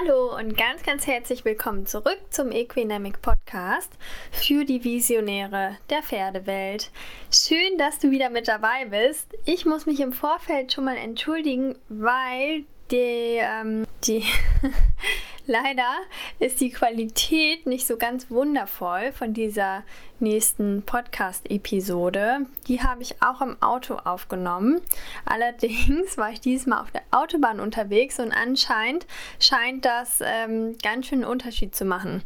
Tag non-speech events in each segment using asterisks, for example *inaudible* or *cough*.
Hallo und ganz, ganz herzlich willkommen zurück zum Equinamic Podcast für die Visionäre der Pferdewelt. Schön, dass du wieder mit dabei bist. Ich muss mich im Vorfeld schon mal entschuldigen, weil die, ähm, die *laughs* leider ist die Qualität nicht so ganz wundervoll von dieser nächsten Podcast-Episode. Die habe ich auch im Auto aufgenommen. Allerdings war ich diesmal auf der Autobahn unterwegs und anscheinend scheint das ähm, ganz schön einen Unterschied zu machen.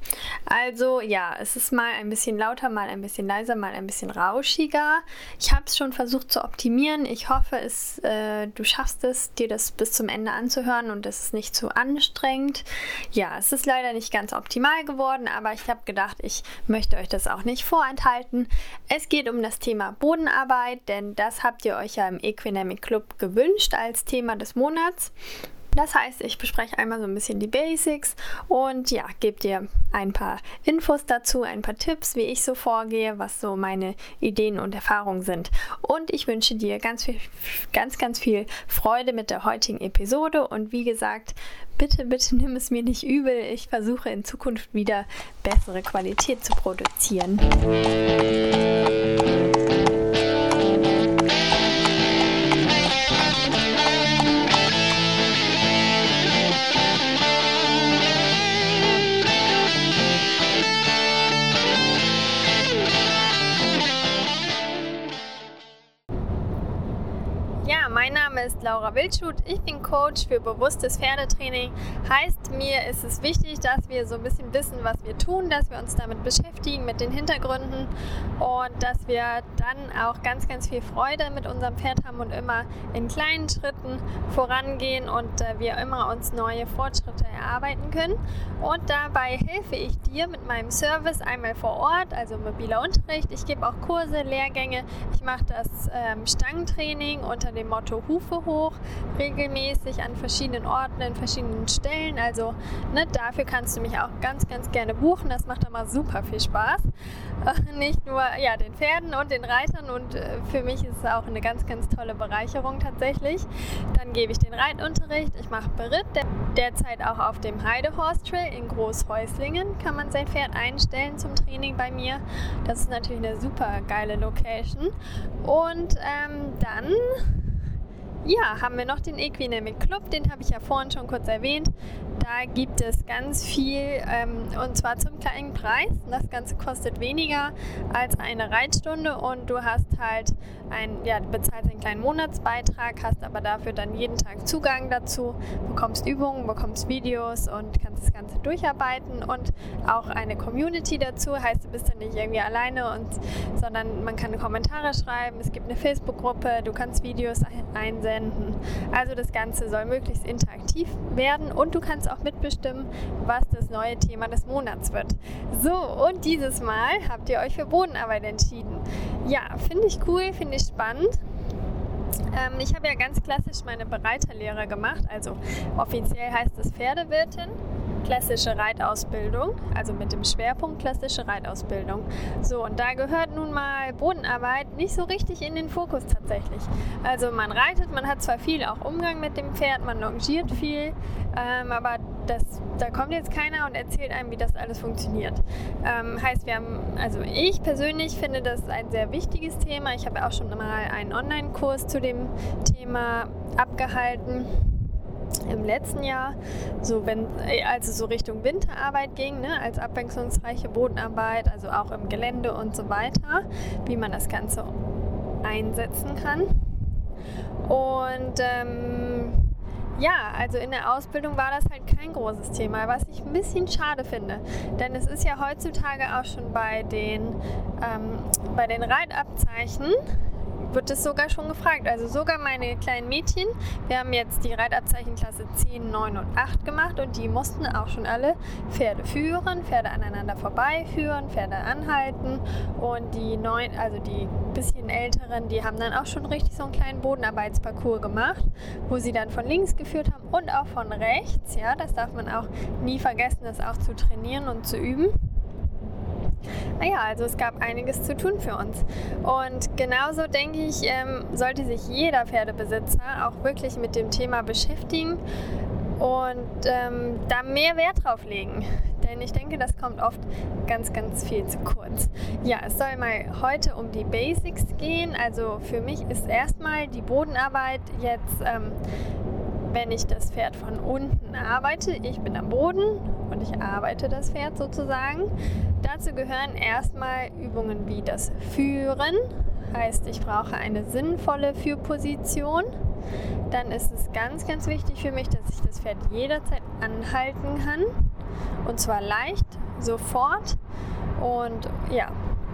Also ja, es ist mal ein bisschen lauter, mal ein bisschen leiser, mal ein bisschen rauschiger. Ich habe es schon versucht zu optimieren. Ich hoffe, es, äh, du schaffst es, dir das bis zum Ende anzuhören und es ist nicht zu anstrengend. Ja, es ist leider nicht ganz optimal geworden, aber ich habe gedacht, ich möchte euch das auch nicht vor vorenthalten. Es geht um das Thema Bodenarbeit, denn das habt ihr euch ja im Equinamic Club gewünscht als Thema des Monats. Das heißt, ich bespreche einmal so ein bisschen die Basics und ja, gebe dir ein paar Infos dazu, ein paar Tipps, wie ich so vorgehe, was so meine Ideen und Erfahrungen sind. Und ich wünsche dir ganz viel, ganz, ganz viel Freude mit der heutigen Episode und wie gesagt, bitte, bitte nimm es mir nicht übel. Ich versuche in Zukunft wieder bessere Qualität zu produzieren. Ist Laura Wildschut. Ich bin Coach für bewusstes Pferdetraining. Heißt, mir ist es wichtig, dass wir so ein bisschen wissen, was wir tun, dass wir uns damit beschäftigen, mit den Hintergründen und dass wir dann auch ganz, ganz viel Freude mit unserem Pferd haben und immer in kleinen Schritten vorangehen und äh, wir immer uns neue Fortschritte erarbeiten können. Und dabei helfe ich dir mit meinem Service einmal vor Ort, also mobiler Unterricht. Ich gebe auch Kurse, Lehrgänge. Ich mache das ähm, Stangentraining unter dem Motto Hufe hoch, regelmäßig an verschiedenen Orten, in verschiedenen Stellen. Also ne, dafür kannst du mich auch ganz, ganz gerne buchen. Das macht immer super viel Spaß. Äh, nicht nur ja, den Pferden und den Reitern und äh, für mich ist es auch eine ganz, ganz tolle Bereicherung tatsächlich. Dann gebe ich den Reitunterricht. Ich mache Beritt. Derzeit auch auf dem Heidehorst Trail in Großhäuslingen kann man sein Pferd einstellen zum Training bei mir. Das ist natürlich eine super geile Location. Und ähm, dann ja, haben wir noch den Equinamic Club, den habe ich ja vorhin schon kurz erwähnt. Da gibt es ganz viel ähm, und zwar zum kleinen Preis. Das Ganze kostet weniger als eine Reitstunde und du hast halt ein, ja, bezahlst einen kleinen Monatsbeitrag, hast aber dafür dann jeden Tag Zugang dazu, bekommst Übungen, bekommst Videos und kannst das Ganze durcharbeiten und auch eine Community dazu. Heißt, du bist dann nicht irgendwie alleine und sondern man kann Kommentare schreiben, es gibt eine Facebook-Gruppe, du kannst Videos einsenden verwenden. Also das Ganze soll möglichst interaktiv werden und du kannst auch mitbestimmen, was das neue Thema des Monats wird. So, und dieses Mal habt ihr euch für Bodenarbeit entschieden. Ja, finde ich cool, finde ich spannend. Ähm, ich habe ja ganz klassisch meine Bereiterlehre gemacht, also offiziell heißt es Pferdewirtin klassische Reitausbildung, also mit dem Schwerpunkt klassische Reitausbildung. So, und da gehört nun mal Bodenarbeit nicht so richtig in den Fokus tatsächlich. Also man reitet, man hat zwar viel auch Umgang mit dem Pferd, man longiert viel, ähm, aber das, da kommt jetzt keiner und erzählt einem, wie das alles funktioniert. Ähm, heißt, wir haben, also ich persönlich finde das ein sehr wichtiges Thema. Ich habe auch schon mal einen Online-Kurs zu dem Thema abgehalten im letzten Jahr, so wenn, äh, als es so Richtung Winterarbeit ging, ne, als abwechslungsreiche Bodenarbeit, also auch im Gelände und so weiter, wie man das Ganze einsetzen kann. Und ähm, ja, also in der Ausbildung war das halt kein großes Thema, was ich ein bisschen schade finde. Denn es ist ja heutzutage auch schon bei den, ähm, bei den Reitabzeichen wird es sogar schon gefragt. Also sogar meine kleinen Mädchen, wir haben jetzt die Reitabzeichenklasse 10, 9 und 8 gemacht und die mussten auch schon alle Pferde führen, Pferde aneinander vorbeiführen, Pferde anhalten und die neun, also die bisschen älteren, die haben dann auch schon richtig so einen kleinen Bodenarbeitsparcours gemacht, wo sie dann von links geführt haben und auch von rechts. Ja, das darf man auch nie vergessen, das auch zu trainieren und zu üben. Naja, also es gab einiges zu tun für uns. Und genauso denke ich, ähm, sollte sich jeder Pferdebesitzer auch wirklich mit dem Thema beschäftigen und ähm, da mehr Wert drauf legen. Denn ich denke, das kommt oft ganz, ganz viel zu kurz. Ja, es soll mal heute um die Basics gehen. Also für mich ist erstmal die Bodenarbeit jetzt, ähm, wenn ich das Pferd von unten arbeite. Ich bin am Boden und ich arbeite das Pferd sozusagen. Dazu gehören erstmal Übungen wie das Führen. Heißt, ich brauche eine sinnvolle Führposition dann ist es ganz, ganz wichtig für mich, dass ich das Pferd jederzeit anhalten kann. Und zwar leicht, sofort. Und ja,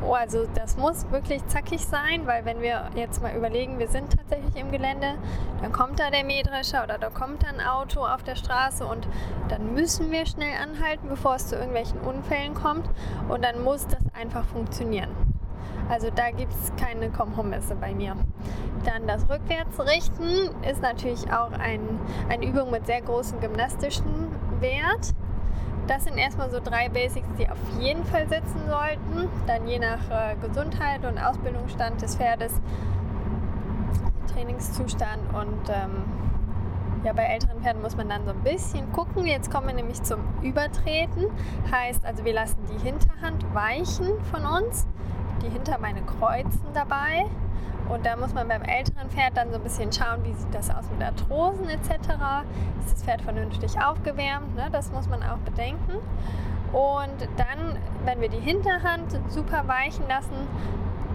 oh, also das muss wirklich zackig sein, weil wenn wir jetzt mal überlegen, wir sind tatsächlich im Gelände, dann kommt da der Mähdrescher oder da kommt da ein Auto auf der Straße und dann müssen wir schnell anhalten, bevor es zu irgendwelchen Unfällen kommt. Und dann muss das einfach funktionieren. Also da gibt es keine Kompromisse bei mir. Dann das Rückwärtsrichten ist natürlich auch ein, eine Übung mit sehr großem gymnastischen Wert. Das sind erstmal so drei Basics, die auf jeden Fall sitzen sollten. Dann je nach äh, Gesundheit und Ausbildungsstand des Pferdes, Trainingszustand und ähm, ja, bei älteren Pferden muss man dann so ein bisschen gucken. Jetzt kommen wir nämlich zum Übertreten. Heißt also, wir lassen die Hinterhand weichen von uns die Hinterbeine kreuzen dabei. Und da muss man beim älteren Pferd dann so ein bisschen schauen, wie sieht das aus mit Arthrosen etc. Ist das Pferd vernünftig aufgewärmt? Ne? Das muss man auch bedenken. Und dann, wenn wir die Hinterhand super weichen lassen,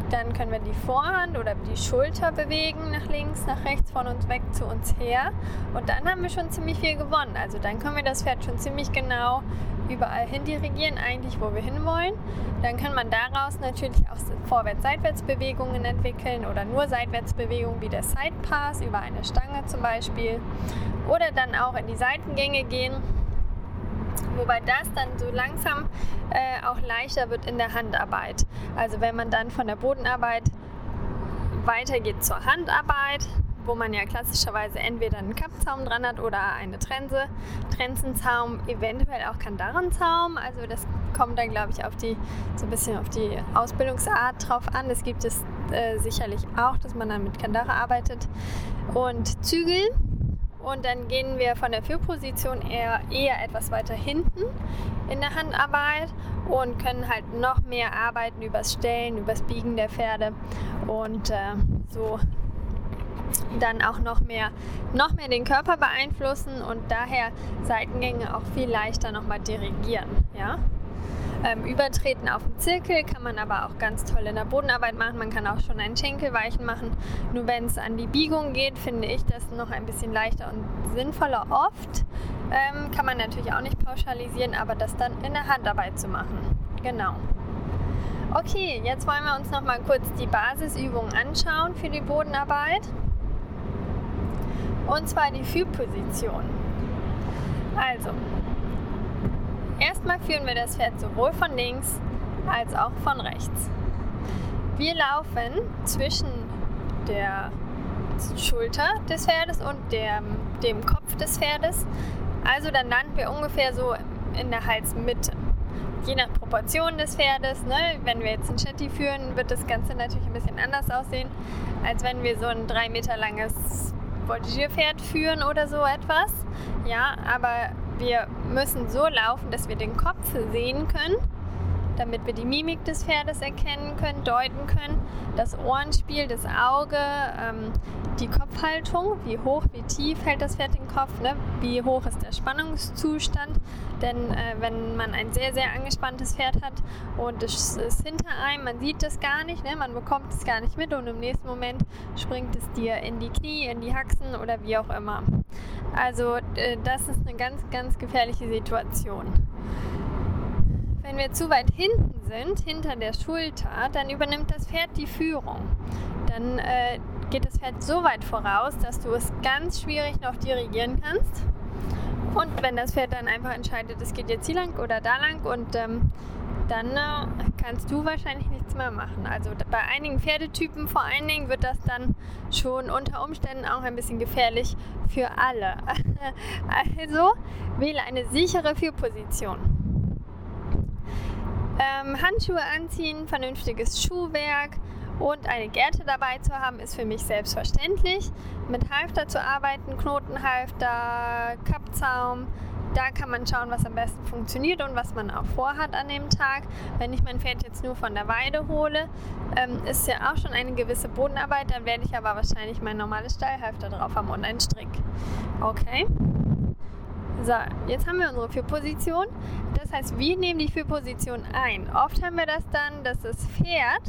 dann können wir die Vorhand oder die Schulter bewegen, nach links, nach rechts, von uns weg zu uns her. Und dann haben wir schon ziemlich viel gewonnen. Also dann können wir das Pferd schon ziemlich genau überall hin dirigieren, eigentlich wo wir hinwollen. Dann kann man daraus natürlich auch Vorwärts-Seitwärts-Bewegungen entwickeln oder nur Seitwärtsbewegungen wie der Sidepass über eine Stange zum Beispiel. Oder dann auch in die Seitengänge gehen. Wobei das dann so langsam äh, auch leichter wird in der Handarbeit. Also wenn man dann von der Bodenarbeit weitergeht zur Handarbeit, wo man ja klassischerweise entweder einen Kappzaum dran hat oder eine Trense, Trenzenzaum, eventuell auch Kandarenzaum. Also das kommt dann, glaube ich, auf die, so ein bisschen auf die Ausbildungsart drauf an. Das gibt es äh, sicherlich auch, dass man dann mit Kandare arbeitet. Und Zügel. Und dann gehen wir von der Führposition eher, eher etwas weiter hinten in der Handarbeit und können halt noch mehr arbeiten übers Stellen, übers Biegen der Pferde und äh, so dann auch noch mehr, noch mehr den Körper beeinflussen und daher Seitengänge auch viel leichter nochmal dirigieren. Ja? Ähm, übertreten auf dem Zirkel kann man aber auch ganz toll in der Bodenarbeit machen. Man kann auch schon einen Schenkelweichen machen. Nur wenn es an die Biegung geht, finde ich das noch ein bisschen leichter und sinnvoller. Oft ähm, kann man natürlich auch nicht pauschalisieren, aber das dann in der Handarbeit zu machen. Genau. Okay, jetzt wollen wir uns noch mal kurz die Basisübungen anschauen für die Bodenarbeit. Und zwar die Führposition. Also, erstmal führen wir das Pferd sowohl von links als auch von rechts. Wir laufen zwischen der Schulter des Pferdes und dem, dem Kopf des Pferdes. Also dann landen wir ungefähr so in der Halsmitte. Je nach Proportion des Pferdes, ne? wenn wir jetzt ein Shetty führen, wird das Ganze natürlich ein bisschen anders aussehen, als wenn wir so ein drei Meter langes Voltigierpferd führen oder so etwas. Ja, aber wir müssen so laufen, dass wir den Kopf sehen können damit wir die Mimik des Pferdes erkennen können, deuten können, das Ohrenspiel, das Auge, ähm, die Kopfhaltung, wie hoch, wie tief hält das Pferd den Kopf, ne? wie hoch ist der Spannungszustand. Denn äh, wenn man ein sehr, sehr angespanntes Pferd hat und es ist hinter einem, man sieht das gar nicht, ne? man bekommt es gar nicht mit und im nächsten Moment springt es dir in die Knie, in die Haxen oder wie auch immer. Also äh, das ist eine ganz, ganz gefährliche Situation. Wenn wir zu weit hinten sind, hinter der Schulter, dann übernimmt das Pferd die Führung. Dann äh, geht das Pferd so weit voraus, dass du es ganz schwierig noch dirigieren kannst. Und wenn das Pferd dann einfach entscheidet, es geht jetzt hier lang oder da lang und ähm, dann äh, kannst du wahrscheinlich nichts mehr machen. Also bei einigen Pferdetypen vor allen Dingen wird das dann schon unter Umständen auch ein bisschen gefährlich für alle. *laughs* also wähle eine sichere Führposition. Ähm, Handschuhe anziehen, vernünftiges Schuhwerk Und eine Gerte dabei zu haben, ist für mich selbstverständlich. Mit Halfter zu arbeiten, Knotenhalfter, Kappzaum, da kann man schauen, was am besten funktioniert und was man auch vorhat an dem Tag. Wenn ich mein Pferd jetzt nur von der Weide hole, ähm, ist ja auch schon eine gewisse Bodenarbeit, dann werde ich aber wahrscheinlich mein normales Stallhalfter drauf haben und einen Strick. Okay. So, jetzt haben wir unsere Führposition. Das heißt, wir nehmen die Führposition ein. Oft haben wir das dann, dass das Pferd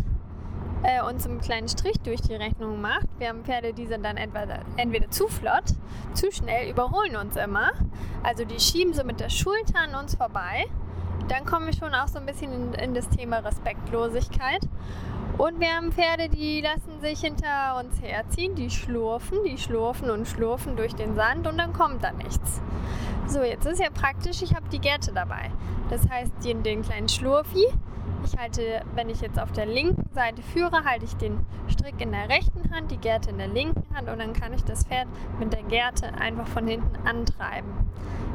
äh, uns einen kleinen Strich durch die Rechnung macht. Wir haben Pferde, die sind dann entweder, entweder zu flott, zu schnell, überholen uns immer. Also die schieben so mit der Schulter an uns vorbei. Dann kommen wir schon auch so ein bisschen in, in das Thema Respektlosigkeit. Und wir haben Pferde, die lassen sich hinter uns herziehen, die schlurfen, die schlurfen und schlurfen durch den Sand und dann kommt da nichts. So, jetzt ist ja praktisch, ich habe die Gerte dabei. Das heißt, den, den kleinen Schlurfi, ich halte, wenn ich jetzt auf der linken Seite führe, halte ich den Strick in der rechten Hand, die Gerte in der linken Hand und dann kann ich das Pferd mit der Gerte einfach von hinten antreiben.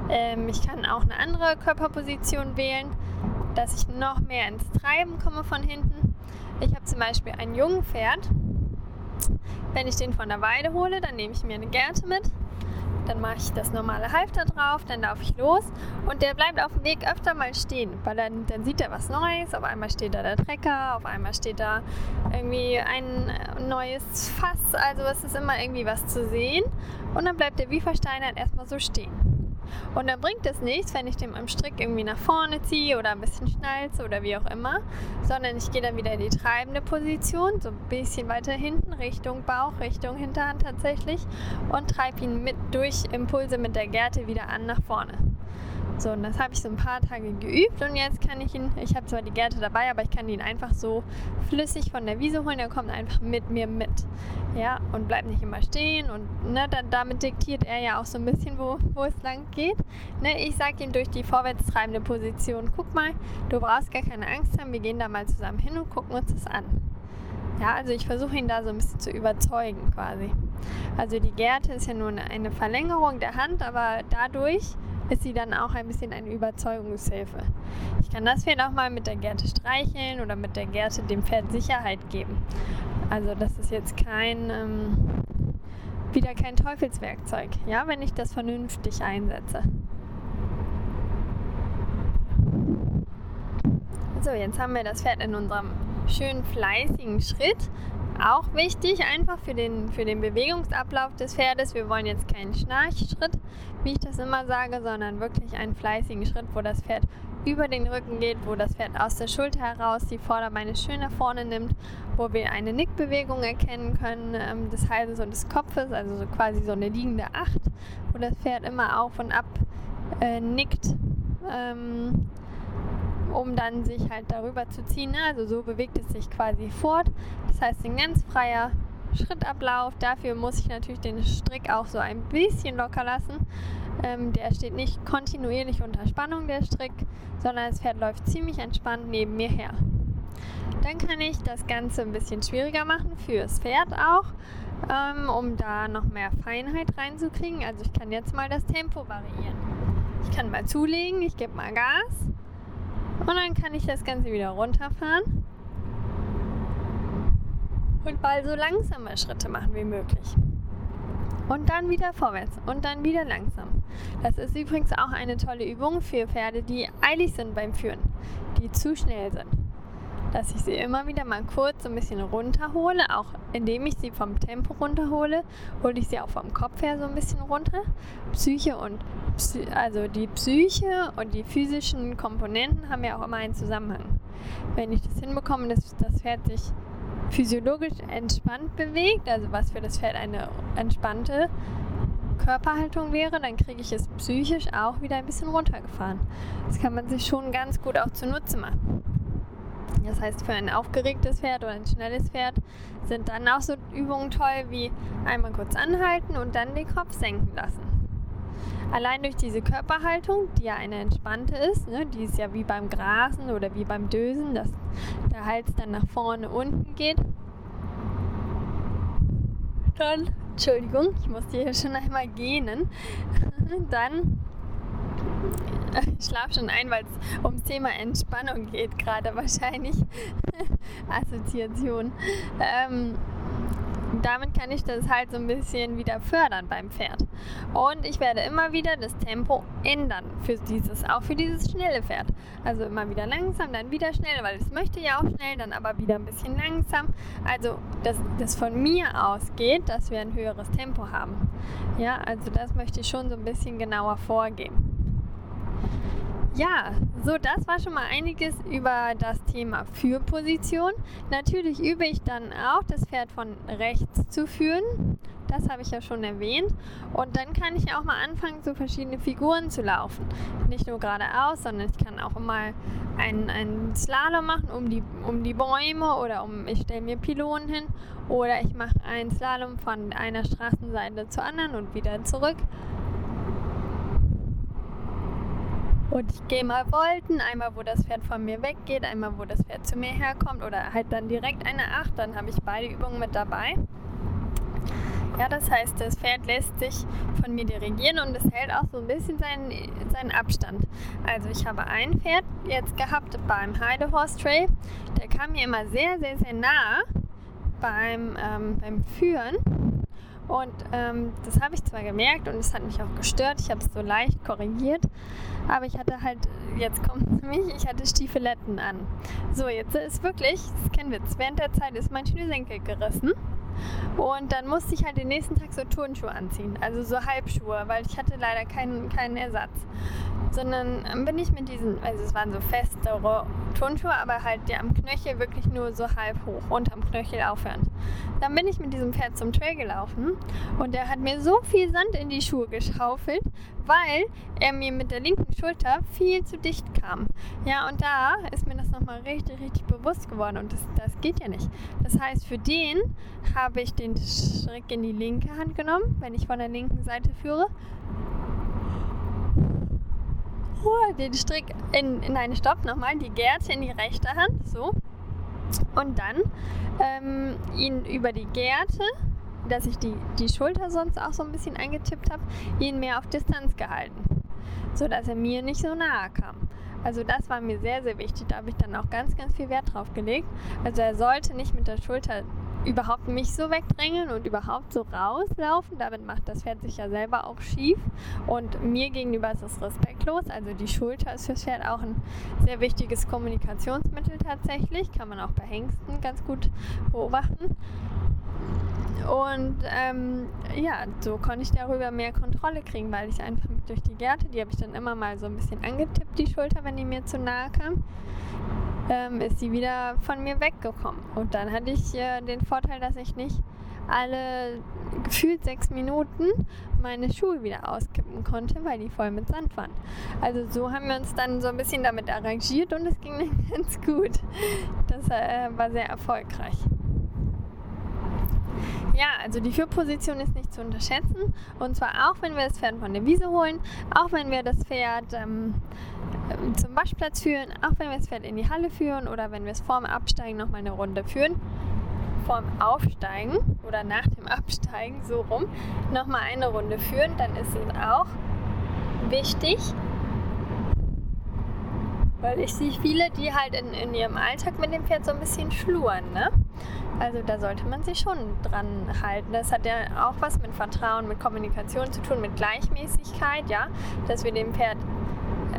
Ähm, ich kann auch eine andere Körperposition wählen, dass ich noch mehr ins Treiben komme von hinten. Ich habe zum Beispiel ein Jungpferd. Wenn ich den von der Weide hole, dann nehme ich mir eine Gerte mit dann mache ich das normale Halfter drauf, dann laufe ich los und der bleibt auf dem Weg öfter mal stehen, weil dann, dann sieht er was Neues. Auf einmal steht da der Trecker, auf einmal steht da irgendwie ein neues Fass. Also es ist immer irgendwie was zu sehen und dann bleibt er wie versteinert erstmal so stehen. Und dann bringt es nichts, wenn ich den am Strick irgendwie nach vorne ziehe oder ein bisschen schnalze oder wie auch immer, sondern ich gehe dann wieder in die treibende Position, so ein bisschen weiter hinten, Richtung Bauch, Richtung Hinterhand tatsächlich und treibe ihn mit durch Impulse mit der Gerte wieder an nach vorne. So, und das habe ich so ein paar Tage geübt und jetzt kann ich ihn, ich habe zwar die Gerte dabei, aber ich kann ihn einfach so flüssig von der Wiese holen, er kommt einfach mit mir mit. Ja, und bleibt nicht immer stehen und ne, da, damit diktiert er ja auch so ein bisschen, wo, wo es lang geht. Ne, ich sage ihm durch die vorwärts treibende Position, guck mal, du brauchst gar keine Angst haben, wir gehen da mal zusammen hin und gucken uns das an. Ja, also ich versuche ihn da so ein bisschen zu überzeugen quasi. Also die Gerte ist ja nur eine Verlängerung der Hand, aber dadurch ist sie dann auch ein bisschen eine Überzeugungshilfe. Ich kann das Pferd auch mal mit der Gerte streicheln oder mit der Gerte dem Pferd Sicherheit geben. Also das ist jetzt kein ähm, wieder kein Teufelswerkzeug, ja, wenn ich das vernünftig einsetze. So, jetzt haben wir das Pferd in unserem schönen fleißigen Schritt auch wichtig, einfach für den, für den Bewegungsablauf des Pferdes. Wir wollen jetzt keinen Schnarchschritt, wie ich das immer sage, sondern wirklich einen fleißigen Schritt, wo das Pferd über den Rücken geht, wo das Pferd aus der Schulter heraus die Vorderbeine schön nach vorne nimmt, wo wir eine Nickbewegung erkennen können ähm, des Halses und des Kopfes, also so quasi so eine liegende Acht, wo das Pferd immer auf und ab äh, nickt. Ähm, um dann sich halt darüber zu ziehen. Ne? Also so bewegt es sich quasi fort. Das heißt, ein ganz freier Schrittablauf. Dafür muss ich natürlich den Strick auch so ein bisschen locker lassen. Ähm, der steht nicht kontinuierlich unter Spannung, der Strick, sondern das Pferd läuft ziemlich entspannt neben mir her. Dann kann ich das Ganze ein bisschen schwieriger machen fürs Pferd auch, ähm, um da noch mehr Feinheit reinzukriegen. Also ich kann jetzt mal das Tempo variieren. Ich kann mal zulegen, ich gebe mal Gas und dann kann ich das Ganze wieder runterfahren und mal so langsame Schritte machen wie möglich. Und dann wieder vorwärts und dann wieder langsam. Das ist übrigens auch eine tolle Übung für Pferde, die eilig sind beim Führen, die zu schnell sind dass ich sie immer wieder mal kurz so ein bisschen runterhole, auch indem ich sie vom Tempo runterhole, hole ich sie auch vom Kopf her so ein bisschen runter. Psyche und Psy also die Psyche und die physischen Komponenten haben ja auch immer einen Zusammenhang. Wenn ich das hinbekomme, dass das Pferd sich physiologisch entspannt bewegt, also was für das Pferd eine entspannte Körperhaltung wäre, dann kriege ich es psychisch auch wieder ein bisschen runtergefahren. Das kann man sich schon ganz gut auch zunutze machen. Das heißt, für ein aufgeregtes Pferd oder ein schnelles Pferd sind dann auch so Übungen toll wie einmal kurz anhalten und dann den Kopf senken lassen. Allein durch diese Körperhaltung, die ja eine entspannte ist, ne, die ist ja wie beim Grasen oder wie beim Dösen, dass der Hals dann nach vorne unten geht. Dann, Entschuldigung, ich musste hier schon einmal gähnen. *laughs* dann ich schlafe schon ein, weil es ums Thema Entspannung geht, gerade wahrscheinlich. *laughs* Assoziation. Ähm, damit kann ich das halt so ein bisschen wieder fördern beim Pferd. Und ich werde immer wieder das Tempo ändern für dieses, auch für dieses schnelle Pferd. Also immer wieder langsam, dann wieder schnell, weil es möchte ja auch schnell, dann aber wieder ein bisschen langsam. Also dass das von mir ausgeht, dass wir ein höheres Tempo haben. Ja, also das möchte ich schon so ein bisschen genauer vorgeben. Ja, so das war schon mal einiges über das Thema Führposition. Natürlich übe ich dann auch, das Pferd von rechts zu führen. Das habe ich ja schon erwähnt. Und dann kann ich auch mal anfangen, so verschiedene Figuren zu laufen. Nicht nur geradeaus, sondern ich kann auch mal einen, einen Slalom machen um die, um die Bäume oder um, ich stelle mir Pylonen hin oder ich mache einen Slalom von einer Straßenseite zur anderen und wieder zurück. Und ich gehe mal Volten, einmal wo das Pferd von mir weggeht, einmal wo das Pferd zu mir herkommt oder halt dann direkt eine Acht, dann habe ich beide Übungen mit dabei. Ja, das heißt, das Pferd lässt sich von mir dirigieren und es hält auch so ein bisschen seinen, seinen Abstand. Also ich habe ein Pferd jetzt gehabt beim Heidehorse Trail, der kam mir immer sehr, sehr, sehr nah beim, ähm, beim Führen und ähm, das habe ich zwar gemerkt und es hat mich auch gestört. Ich habe es so leicht korrigiert. Aber ich hatte halt, jetzt kommt *laughs* es mich, ich hatte Stiefeletten an. So, jetzt ist wirklich, das kennen wir, während der Zeit ist mein Schnürsenkel gerissen. Und dann musste ich halt den nächsten Tag so Turnschuhe anziehen, also so Halbschuhe, weil ich hatte leider keinen, keinen Ersatz sondern ähm, bin ich mit diesen, also es waren so festere Turnschuhe, aber halt die am Knöchel wirklich nur so halb hoch, unterm Knöchel aufhörend. Dann bin ich mit diesem Pferd zum Trail gelaufen und er hat mir so viel Sand in die Schuhe geschaufelt, weil er mir mit der linken Schulter viel zu dicht kam. Ja, und da ist mir das nochmal richtig, richtig bewusst geworden und das, das geht ja nicht. Das heißt, für den habe ich den Strick in die linke Hand genommen, wenn ich von der linken Seite führe den Strick in, in einen Stopp nochmal, die Gerte in die rechte Hand, so. Und dann ähm, ihn über die Gerte, dass ich die, die Schulter sonst auch so ein bisschen eingetippt habe, ihn mehr auf Distanz gehalten, sodass er mir nicht so nahe kam. Also das war mir sehr, sehr wichtig. Da habe ich dann auch ganz, ganz viel Wert drauf gelegt. Also er sollte nicht mit der Schulter überhaupt mich so wegdrängeln und überhaupt so rauslaufen. Damit macht das Pferd sich ja selber auch schief. Und mir gegenüber ist es respektlos. Also die Schulter ist fürs Pferd auch ein sehr wichtiges Kommunikationsmittel tatsächlich. Kann man auch bei Hengsten ganz gut beobachten. Und ähm, ja, so konnte ich darüber mehr Kontrolle kriegen, weil ich einfach durch die Gerte, die habe ich dann immer mal so ein bisschen angetippt, die Schulter, wenn die mir zu nahe kam ähm, ist sie wieder von mir weggekommen. Und dann hatte ich äh, den Vorteil, dass ich nicht alle gefühlt sechs Minuten meine Schuhe wieder auskippen konnte, weil die voll mit Sand waren. Also so haben wir uns dann so ein bisschen damit arrangiert und es ging dann *laughs* ganz gut. Das äh, war sehr erfolgreich. Ja, also die Führposition ist nicht zu unterschätzen. Und zwar auch, wenn wir das Pferd von der Wiese holen, auch wenn wir das Pferd ähm, zum Waschplatz führen, auch wenn wir das Pferd in die Halle führen oder wenn wir es vorm Absteigen nochmal eine Runde führen. Vorm Aufsteigen oder nach dem Absteigen, so rum, nochmal eine Runde führen, dann ist es auch wichtig, weil ich sehe viele, die halt in, in ihrem Alltag mit dem Pferd so ein bisschen schluren. Ne? Also da sollte man sich schon dran halten. Das hat ja auch was mit Vertrauen, mit Kommunikation zu tun, mit Gleichmäßigkeit, ja, dass wir dem Pferd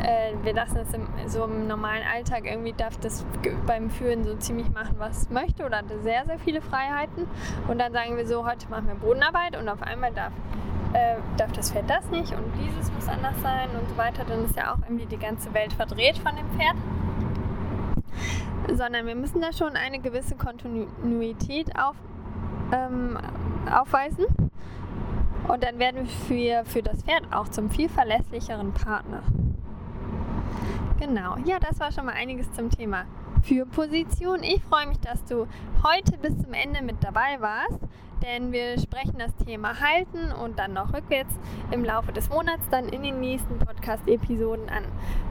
äh, wir lassen es im, so im normalen Alltag irgendwie darf das beim Führen so ziemlich machen, was es möchte oder hat sehr, sehr viele Freiheiten. Und dann sagen wir so, heute machen wir Bodenarbeit und auf einmal darf, äh, darf das Pferd das nicht und dieses muss anders sein und so weiter. Dann ist ja auch irgendwie die ganze Welt verdreht von dem Pferd. Sondern wir müssen da schon eine gewisse Kontinuität auf, ähm, aufweisen. Und dann werden wir für das Pferd auch zum viel verlässlicheren Partner. Genau, ja, das war schon mal einiges zum Thema Führposition. Ich freue mich, dass du heute bis zum Ende mit dabei warst. denn wir sprechen das Thema Halten und dann noch rückwärts im Laufe des Monats dann in den nächsten Podcast-Episoden an.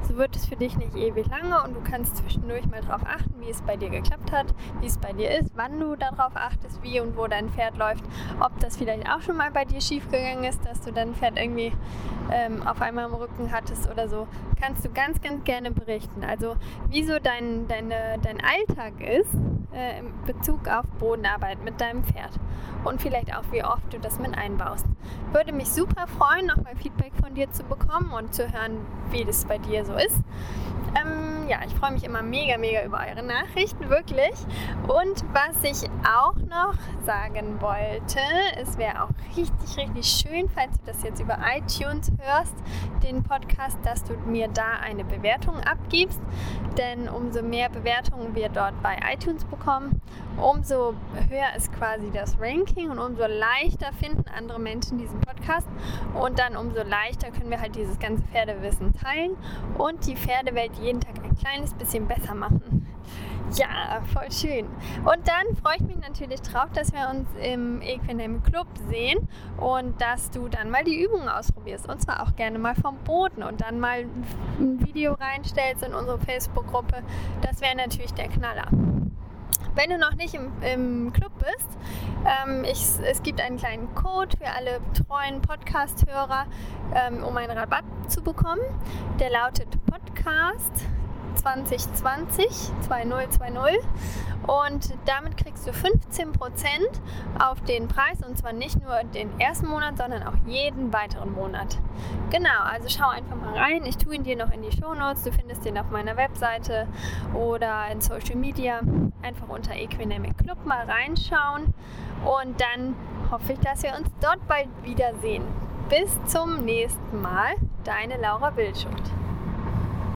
So wird es für dich nicht ewig lange und du kannst zwischendurch mal darauf achten, wie es bei dir geklappt hat, wie es bei dir ist, wann du darauf achtest, wie und wo dein Pferd läuft, ob das vielleicht auch schon mal bei dir schief gegangen ist, dass du dein Pferd irgendwie ähm, auf einmal im Rücken hattest oder so, kannst du ganz, ganz gerne berichten. Also wie so dein, deine, dein Alltag ist äh, in Bezug auf Bodenarbeit mit deinem Pferd und vielleicht auch, wie oft du das mit einbaust. Würde mich super freuen, nochmal Feedback von dir zu bekommen und zu hören, wie das bei dir so ist. Ähm, ja, ich freue mich immer mega, mega über eure Nachrichten, wirklich. Und was ich auch noch sagen wollte, es wäre auch richtig, richtig schön, falls du das jetzt über iTunes hörst, den Podcast, dass du mir da eine Bewertung abgibst. Denn umso mehr Bewertungen wir dort bei iTunes bekommen, umso höher ist quasi das Ranking und umso leichter finden andere Menschen diesen Podcast. Und dann umso leichter können wir halt dieses ganze Pferdewissen teilen und die Pferdewelt jeden Tag ein kleines bisschen besser machen. Ja, voll schön. Und dann freue ich mich natürlich drauf, dass wir uns im Equinem Club sehen und dass du dann mal die Übungen ausprobierst. Und zwar auch gerne mal vom Boden und dann mal ein Video reinstellst in unsere Facebook-Gruppe. Das wäre natürlich der Knaller. Wenn du noch nicht im, im Club bist, ähm, ich, es gibt einen kleinen Code für alle treuen Podcast-Hörer, ähm, um einen Rabatt zu bekommen. Der lautet Podcast 2020 2020 und damit kriegst du 15% auf den Preis und zwar nicht nur den ersten Monat, sondern auch jeden weiteren Monat. Genau, also schau einfach mal rein. Ich tue ihn dir noch in die Show Notes. Du findest den auf meiner Webseite oder in Social Media. Einfach unter Equinemic Club mal reinschauen und dann hoffe ich, dass wir uns dort bald wiedersehen. Bis zum nächsten Mal, deine Laura Wildschut.